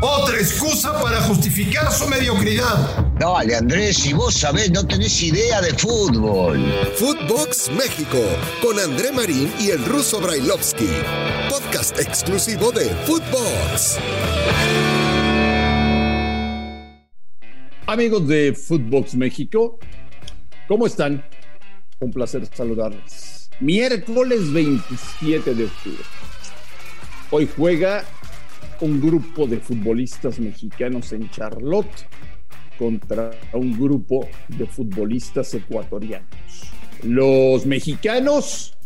Otra excusa para justificar su mediocridad. Dale, Andrés, si vos sabés, no tenés idea de fútbol. Footbox México, con André Marín y el ruso Brailovsky. Podcast exclusivo de Footbox. Amigos de Footbox México, ¿cómo están? Un placer saludarles. Miércoles 27 de octubre. Hoy juega un grupo de futbolistas mexicanos en Charlotte contra un grupo de futbolistas ecuatorianos. Los mexicanos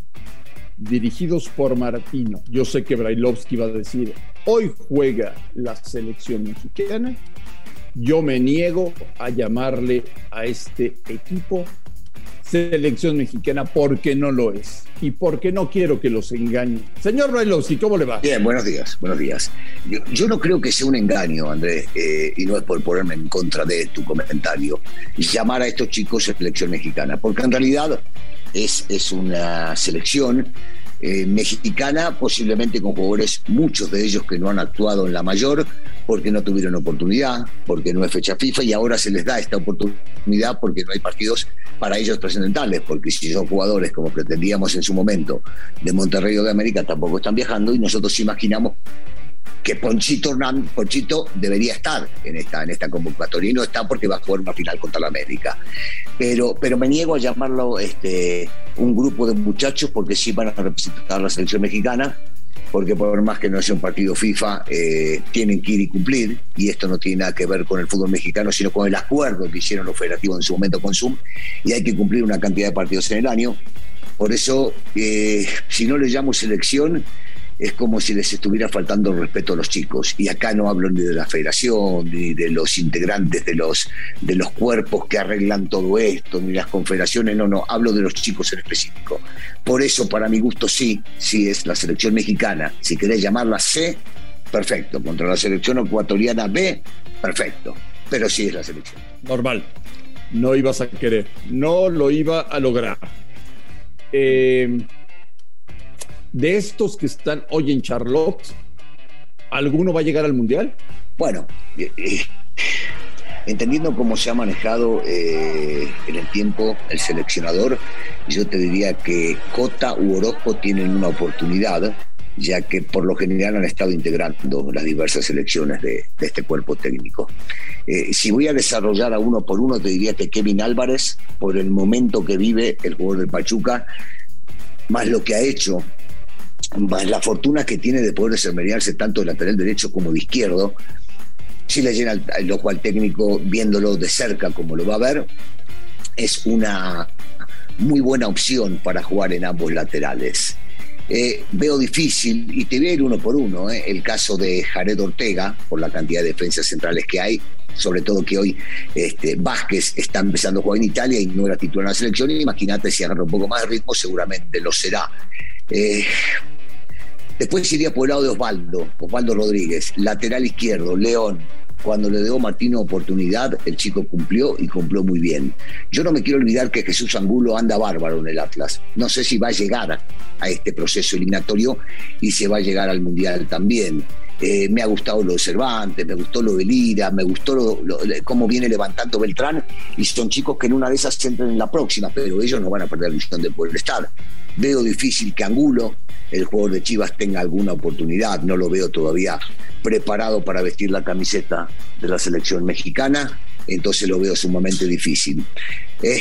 dirigidos por Martino. Yo sé que Brailovsky va a decir, hoy juega la selección mexicana. Yo me niego a llamarle a este equipo selección mexicana porque no lo es y porque no quiero que los engañen. Señor Brailovsky, ¿cómo le va? Bien, buenos días, buenos días. Yo, no creo que sea un engaño, Andrés, eh, y no es por ponerme en contra de tu comentario, llamar a estos chicos selección mexicana, porque en realidad es, es una selección eh, mexicana, posiblemente con jugadores, muchos de ellos que no han actuado en la mayor, porque no tuvieron oportunidad, porque no es fecha FIFA y ahora se les da esta oportunidad porque no hay partidos para ellos trascendentales, porque si son jugadores como pretendíamos en su momento de Monterrey o de América tampoco están viajando y nosotros imaginamos que Ponchito Hernán, Ponchito debería estar en esta, en esta convocatoria y no está porque va a jugar una final contra la América. Pero, pero me niego a llamarlo este, un grupo de muchachos porque sí van a representar a la selección mexicana, porque por más que no sea un partido FIFA, eh, tienen que ir y cumplir, y esto no tiene nada que ver con el fútbol mexicano, sino con el acuerdo que hicieron los federativos en su momento con Zoom, y hay que cumplir una cantidad de partidos en el año. Por eso, eh, si no le llamo selección, es como si les estuviera faltando respeto a los chicos. Y acá no hablo ni de la federación, ni de los integrantes de los, de los cuerpos que arreglan todo esto, ni las confederaciones, no, no, hablo de los chicos en específico. Por eso, para mi gusto, sí, sí es la selección mexicana. Si querés llamarla C, perfecto. Contra la selección ecuatoriana B, perfecto. Pero sí es la selección. Normal. No ibas a querer, no lo iba a lograr. Eh, de estos que están hoy en Charlotte, ¿alguno va a llegar al Mundial? Bueno, eh, eh, entendiendo cómo se ha manejado eh, en el tiempo el seleccionador, yo te diría que Cota u Orozco tienen una oportunidad, ya que por lo general han estado integrando las diversas selecciones de, este cuerpo técnico. si voy a desarrollar a uno por uno, te diría que Kevin Álvarez, por el momento que vive el jugador del Pachuca, más lo que ha hecho la fortuna que tiene de poder desempeñarse tanto de lateral derecho como de izquierdo, si le llena el ojo al técnico viéndolo de cerca como lo va a ver, es una muy buena opción para jugar en ambos laterales. Eh, veo difícil, y te voy a ir uno por uno, eh, el caso de Jared Ortega, por la cantidad de defensas centrales que hay, sobre todo que hoy este, Vázquez está empezando a jugar en Italia y no era titular en la selección, imagínate si agarra un poco más de ritmo, seguramente lo será. Eh, Después iría por el lado de Osvaldo, Osvaldo Rodríguez, lateral izquierdo, León. Cuando le dio Martino oportunidad, el chico cumplió y cumplió muy bien. Yo no me quiero olvidar que Jesús Angulo anda bárbaro en el Atlas. No sé si va a llegar a este proceso eliminatorio y se va a llegar al Mundial también. Eh, me ha gustado lo de Cervantes, me gustó lo de Lira, me gustó cómo viene levantando Beltrán y son chicos que en una de esas entran en la próxima, pero ellos no van a perder la visión de poder estar. Veo difícil que Angulo, el jugador de Chivas, tenga alguna oportunidad. No lo veo todavía preparado para vestir la camiseta de la selección mexicana, entonces lo veo sumamente difícil. Eh,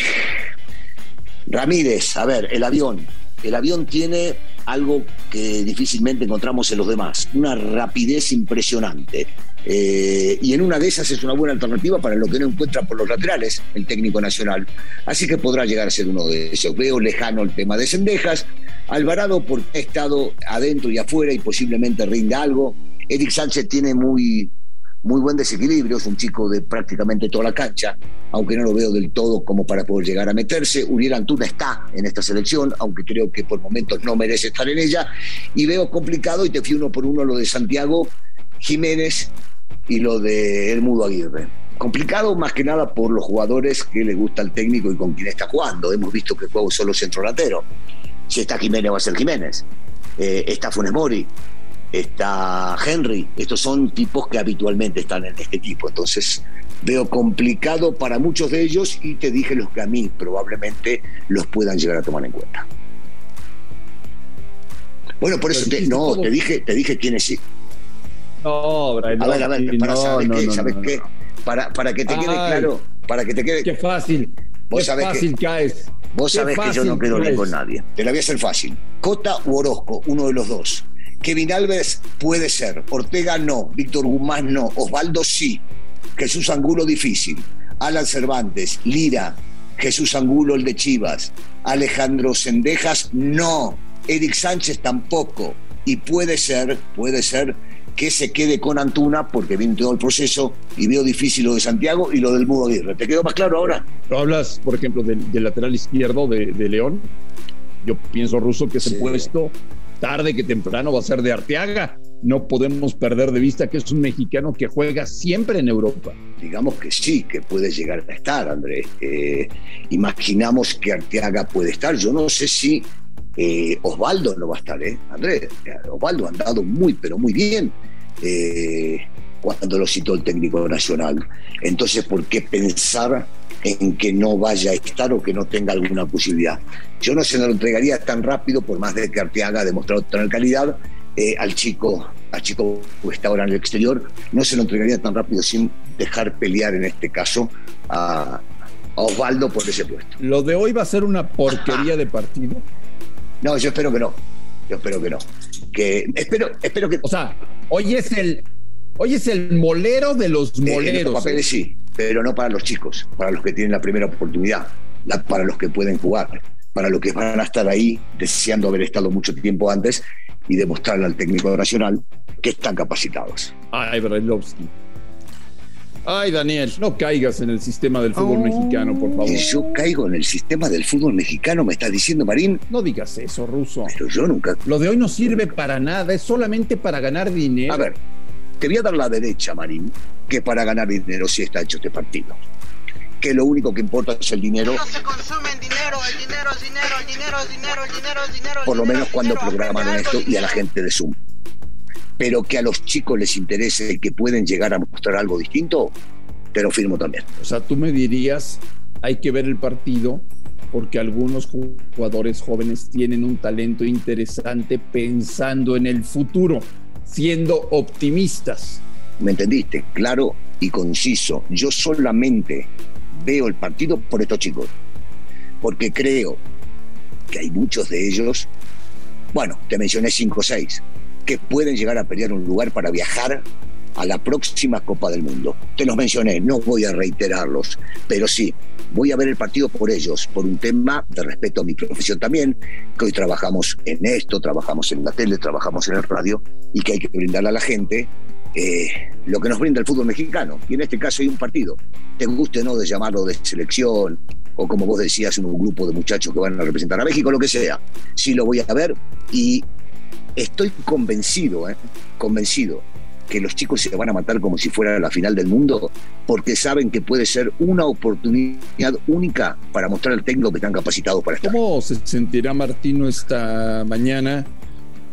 Ramírez, a ver, el avión. El avión tiene algo que difícilmente encontramos en los demás, una rapidez impresionante. Eh, y en una de esas es una buena alternativa para lo que no encuentra por los laterales el técnico nacional. Así que podrá llegar a ser uno de esos. Veo lejano el tema de Sendejas. Alvarado porque ha estado adentro y afuera y posiblemente rinda algo. Eric Sánchez tiene muy, muy buen desequilibrio, es un chico de prácticamente toda la cancha, aunque no lo veo del todo como para poder llegar a meterse. Uriel Antuna está en esta selección, aunque creo que por momentos no merece estar en ella. Y veo complicado, y te fui uno por uno lo de Santiago Jiménez, y lo de El Mudo Aguirre. Complicado más que nada por los jugadores que le gusta el técnico y con quien está jugando. Hemos visto que juega solo centro delantero. Si está Jiménez va a ser Jiménez. Eh, está Funes Mori. Está Henry. Estos son tipos que habitualmente están en este equipo. Entonces veo complicado para muchos de ellos y te dije los que a mí probablemente los puedan llegar a tomar en cuenta. Bueno, por eso te, no, te dije, te dije quiénes sí. No, Brian. A ver, a ver, para, no, ¿sabes no, qué? no, ¿Sabes no, qué? no. Para, para que te quede Ay. claro, para que te quede Qué fácil. Vos Qué sabés que- fácil caes. Vos Qué sabés que yo no quedo bien con nadie. Te la voy a hacer fácil. Cota u Orozco, uno de los dos. Kevin Alves puede ser. Ortega no. Víctor Guzmán no. Osvaldo sí. Jesús Angulo difícil. Alan Cervantes, Lira, Jesús Angulo el de Chivas. Alejandro Sendejas no. Eric Sánchez tampoco. Y puede ser, puede ser que se quede con Antuna porque viene todo el proceso y veo difícil lo de Santiago y lo del Mudo Aguirre. ¿Te quedó más claro ahora? Hablas, por ejemplo, del, del lateral izquierdo de, de León. Yo pienso, Ruso, que ese Sí. puesto, tarde que temprano, va a ser de Arteaga. No podemos perder de vista que es un mexicano que juega siempre en Europa. Digamos que sí, que puede llegar a estar, Andrés. Eh, imaginamos que Arteaga puede estar. Yo no sé si eh, Osvaldo no va a estar, ¿eh? Andrés, eh, Osvaldo ha andado muy, pero muy bien eh, cuando lo citó el técnico nacional. Entonces, ¿por qué pensar en que no vaya a estar o que no tenga alguna posibilidad? Yo no se lo entregaría tan rápido, por más de que Arteaga ha demostrado tener calidad, eh, al chico, al chico que está ahora en el exterior, no se lo entregaría tan rápido sin dejar pelear en este caso a, a Osvaldo por ese puesto. Lo de hoy va a ser una porquería de partido. No, yo espero que no. Yo espero que no. Que espero, espero que O sea, hoy es el, hoy es el molero de los Eh, moleros. los papeles sí, pero no para los chicos, para los que tienen la primera oportunidad, la- para los que pueden jugar, para los que van a estar ahí deseando haber estado mucho tiempo antes y demostrarle al técnico nacional que están capacitados. Ay, Brailovsky. Ay, Daniel, no caigas en el sistema del fútbol mexicano, por favor. Que yo caigo en el sistema del fútbol mexicano, me estás diciendo, Marín, No digas eso, Ruso. pero yo nunca. Lo de hoy no sirve para nada, es solamente para ganar dinero. A ver, te voy a dar la derecha, Marín, que para ganar dinero sí está hecho este partido. Que lo único que importa es el dinero, No se consume en dinero, el dinero es dinero, el dinero es dinero, el dinero es dinero. el por lo menos cuando dinero, programaron esto y a la gente de Zoom. Pero que a los chicos les interese y que pueden llegar a mostrar algo distinto, te lo firmo también. O sea, tú me dirías, hay que ver el partido porque algunos jugadores jóvenes tienen un talento interesante pensando en el futuro, siendo optimistas. ¿Me entendiste? Claro y conciso. Yo solamente veo el partido por estos chicos. Porque creo que hay muchos de ellos, bueno, te mencioné cinco o seis, que pueden llegar a pelear un lugar para viajar a la próxima Copa del Mundo. Te los mencioné, no voy a reiterarlos, pero sí, voy a ver el partido por ellos, por un tema de respeto a mi profesión también, que hoy trabajamos en esto, trabajamos en la tele, trabajamos en el radio, y que hay que brindarle a la gente eh, lo que nos brinda el fútbol mexicano. Y en este caso hay un partido, te guste no de llamarlo de selección, o como vos decías, un grupo de muchachos que van a representar a México, lo que sea. Sí lo voy a ver y estoy convencido, ¿eh? convencido que los chicos se van a matar como si fuera la final del mundo, porque saben que puede ser una oportunidad única para mostrar al técnico que están capacitados para estar. ¿Cómo se sentirá Martino esta mañana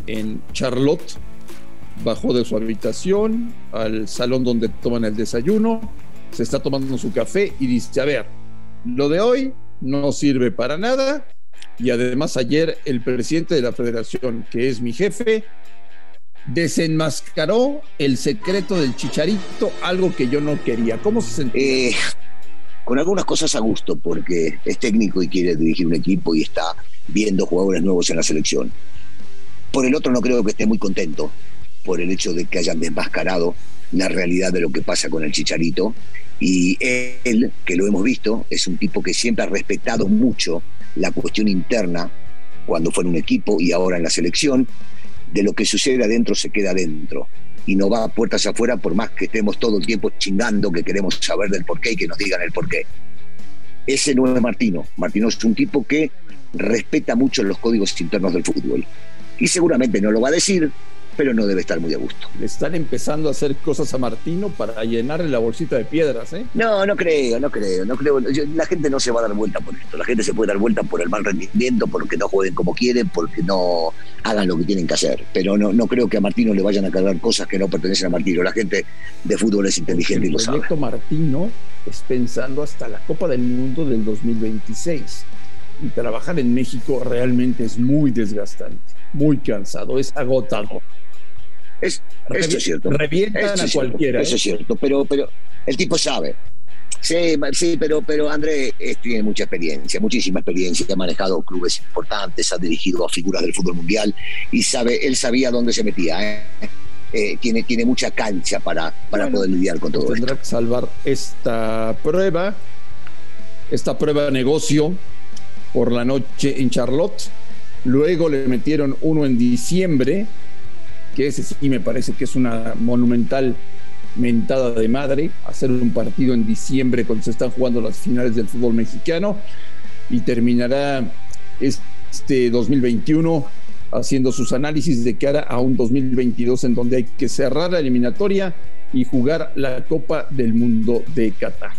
en Charlotte? Bajó de su habitación al salón donde toman el desayuno, se está tomando su café y dice, a ver, lo de hoy no sirve para nada y además ayer el presidente de la federación, que es mi jefe, desenmascaró el secreto del chicharito, algo que yo no quería. ¿Cómo se sentía? Eh, con algunas cosas a gusto, porque es técnico y quiere dirigir un equipo y está viendo jugadores nuevos en la selección. Por el otro no creo que esté muy contento por el hecho de que hayan desmascarado la realidad de lo que pasa con el Chicharito. Y él, que lo hemos visto, es un tipo que siempre ha respetado mucho la cuestión interna cuando fue en un equipo y ahora en la selección. De lo que sucede adentro se queda adentro y no va a puertas afuera por más que estemos todo el tiempo chingando que queremos saber del porqué y que nos digan el porqué. Ese no es Martino. Martino es un tipo que respeta mucho los códigos internos del fútbol. Y seguramente no lo va a decir, pero no debe estar muy a gusto. Le están empezando a hacer cosas a Martino para llenarle la bolsita de piedras, ¿eh? No, no creo, no creo, no creo. la gente no se va a dar vuelta por esto. La gente se puede dar vuelta por el mal rendimiento, porque no jueguen como quieren, porque no hagan lo que tienen que hacer. Pero no, no creo que a Martino le vayan a cargar cosas que no pertenecen a Martino. La gente de fútbol es inteligente y lo sabe. El proyecto Martino es pensando hasta la Copa del Mundo del 2026 y trabajar en México realmente es muy desgastante, muy cansado, es agotador. Es, eso es cierto. Revientan a cualquiera. Eso es ¿eh? cierto, pero, pero el tipo sabe. Sí, sí, pero, pero André tiene mucha experiencia, muchísima experiencia, ha manejado clubes importantes, ha dirigido a figuras del fútbol mundial y sabe, él sabía dónde se metía. ¿eh? Eh, tiene, tiene mucha cancha para, para poder lidiar con todo tendrá que salvar esta prueba, esta prueba de negocio por la noche en Charlotte. Luego le metieron uno en diciembre que ese sí me parece que es una monumental mentada de madre, hacer un partido en diciembre cuando se están jugando las finales del fútbol mexicano y terminará este 2021 haciendo sus análisis de cara a un 2022 en donde hay que cerrar la eliminatoria y jugar la Copa del Mundo de Qatar.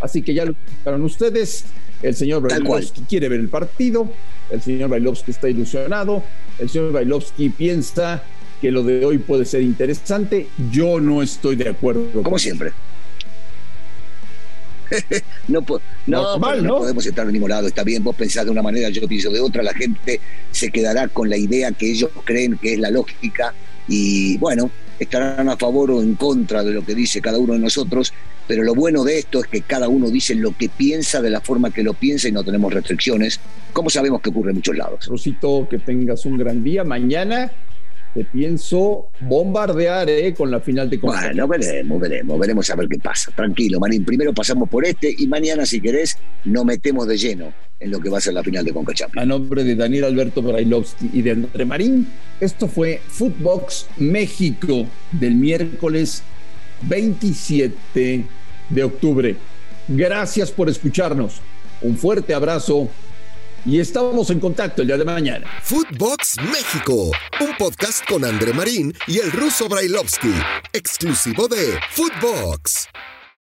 Así que ya lo escucharon ustedes, el señor Brailovsky quiere ver el partido, el señor Brailovsky está ilusionado, el señor Brailovsky piensa que lo de hoy puede ser interesante. Yo no estoy de acuerdo. Como siempre. no, no, no, podemos estar de ningún lado. Está bien, vos pensás de una manera, yo pienso de otra. La gente se quedará con la idea que ellos creen que es la lógica y bueno, estarán a favor o en contra de lo que dice cada uno de nosotros. Pero lo bueno de esto es que cada uno dice lo que piensa de la forma que lo piensa y no tenemos restricciones, como sabemos que ocurre en muchos lados. Rosito, que tengas un gran día. Mañana te pienso bombardear eh, con la final de Bueno, veremos, veremos, veremos a ver qué pasa. Tranquilo, Marín. Primero pasamos por este y mañana, si querés, nos metemos de lleno en lo que va a ser la final de Conca A nombre de Daniel Alberto Brailovsky y de André Marín, esto fue Footbox México del miércoles 27 de octubre. Gracias por escucharnos. Un fuerte abrazo y estamos en contacto el día de mañana. Footbox México, un podcast con André Marín y el ruso Brailovsky, exclusivo de Footbox.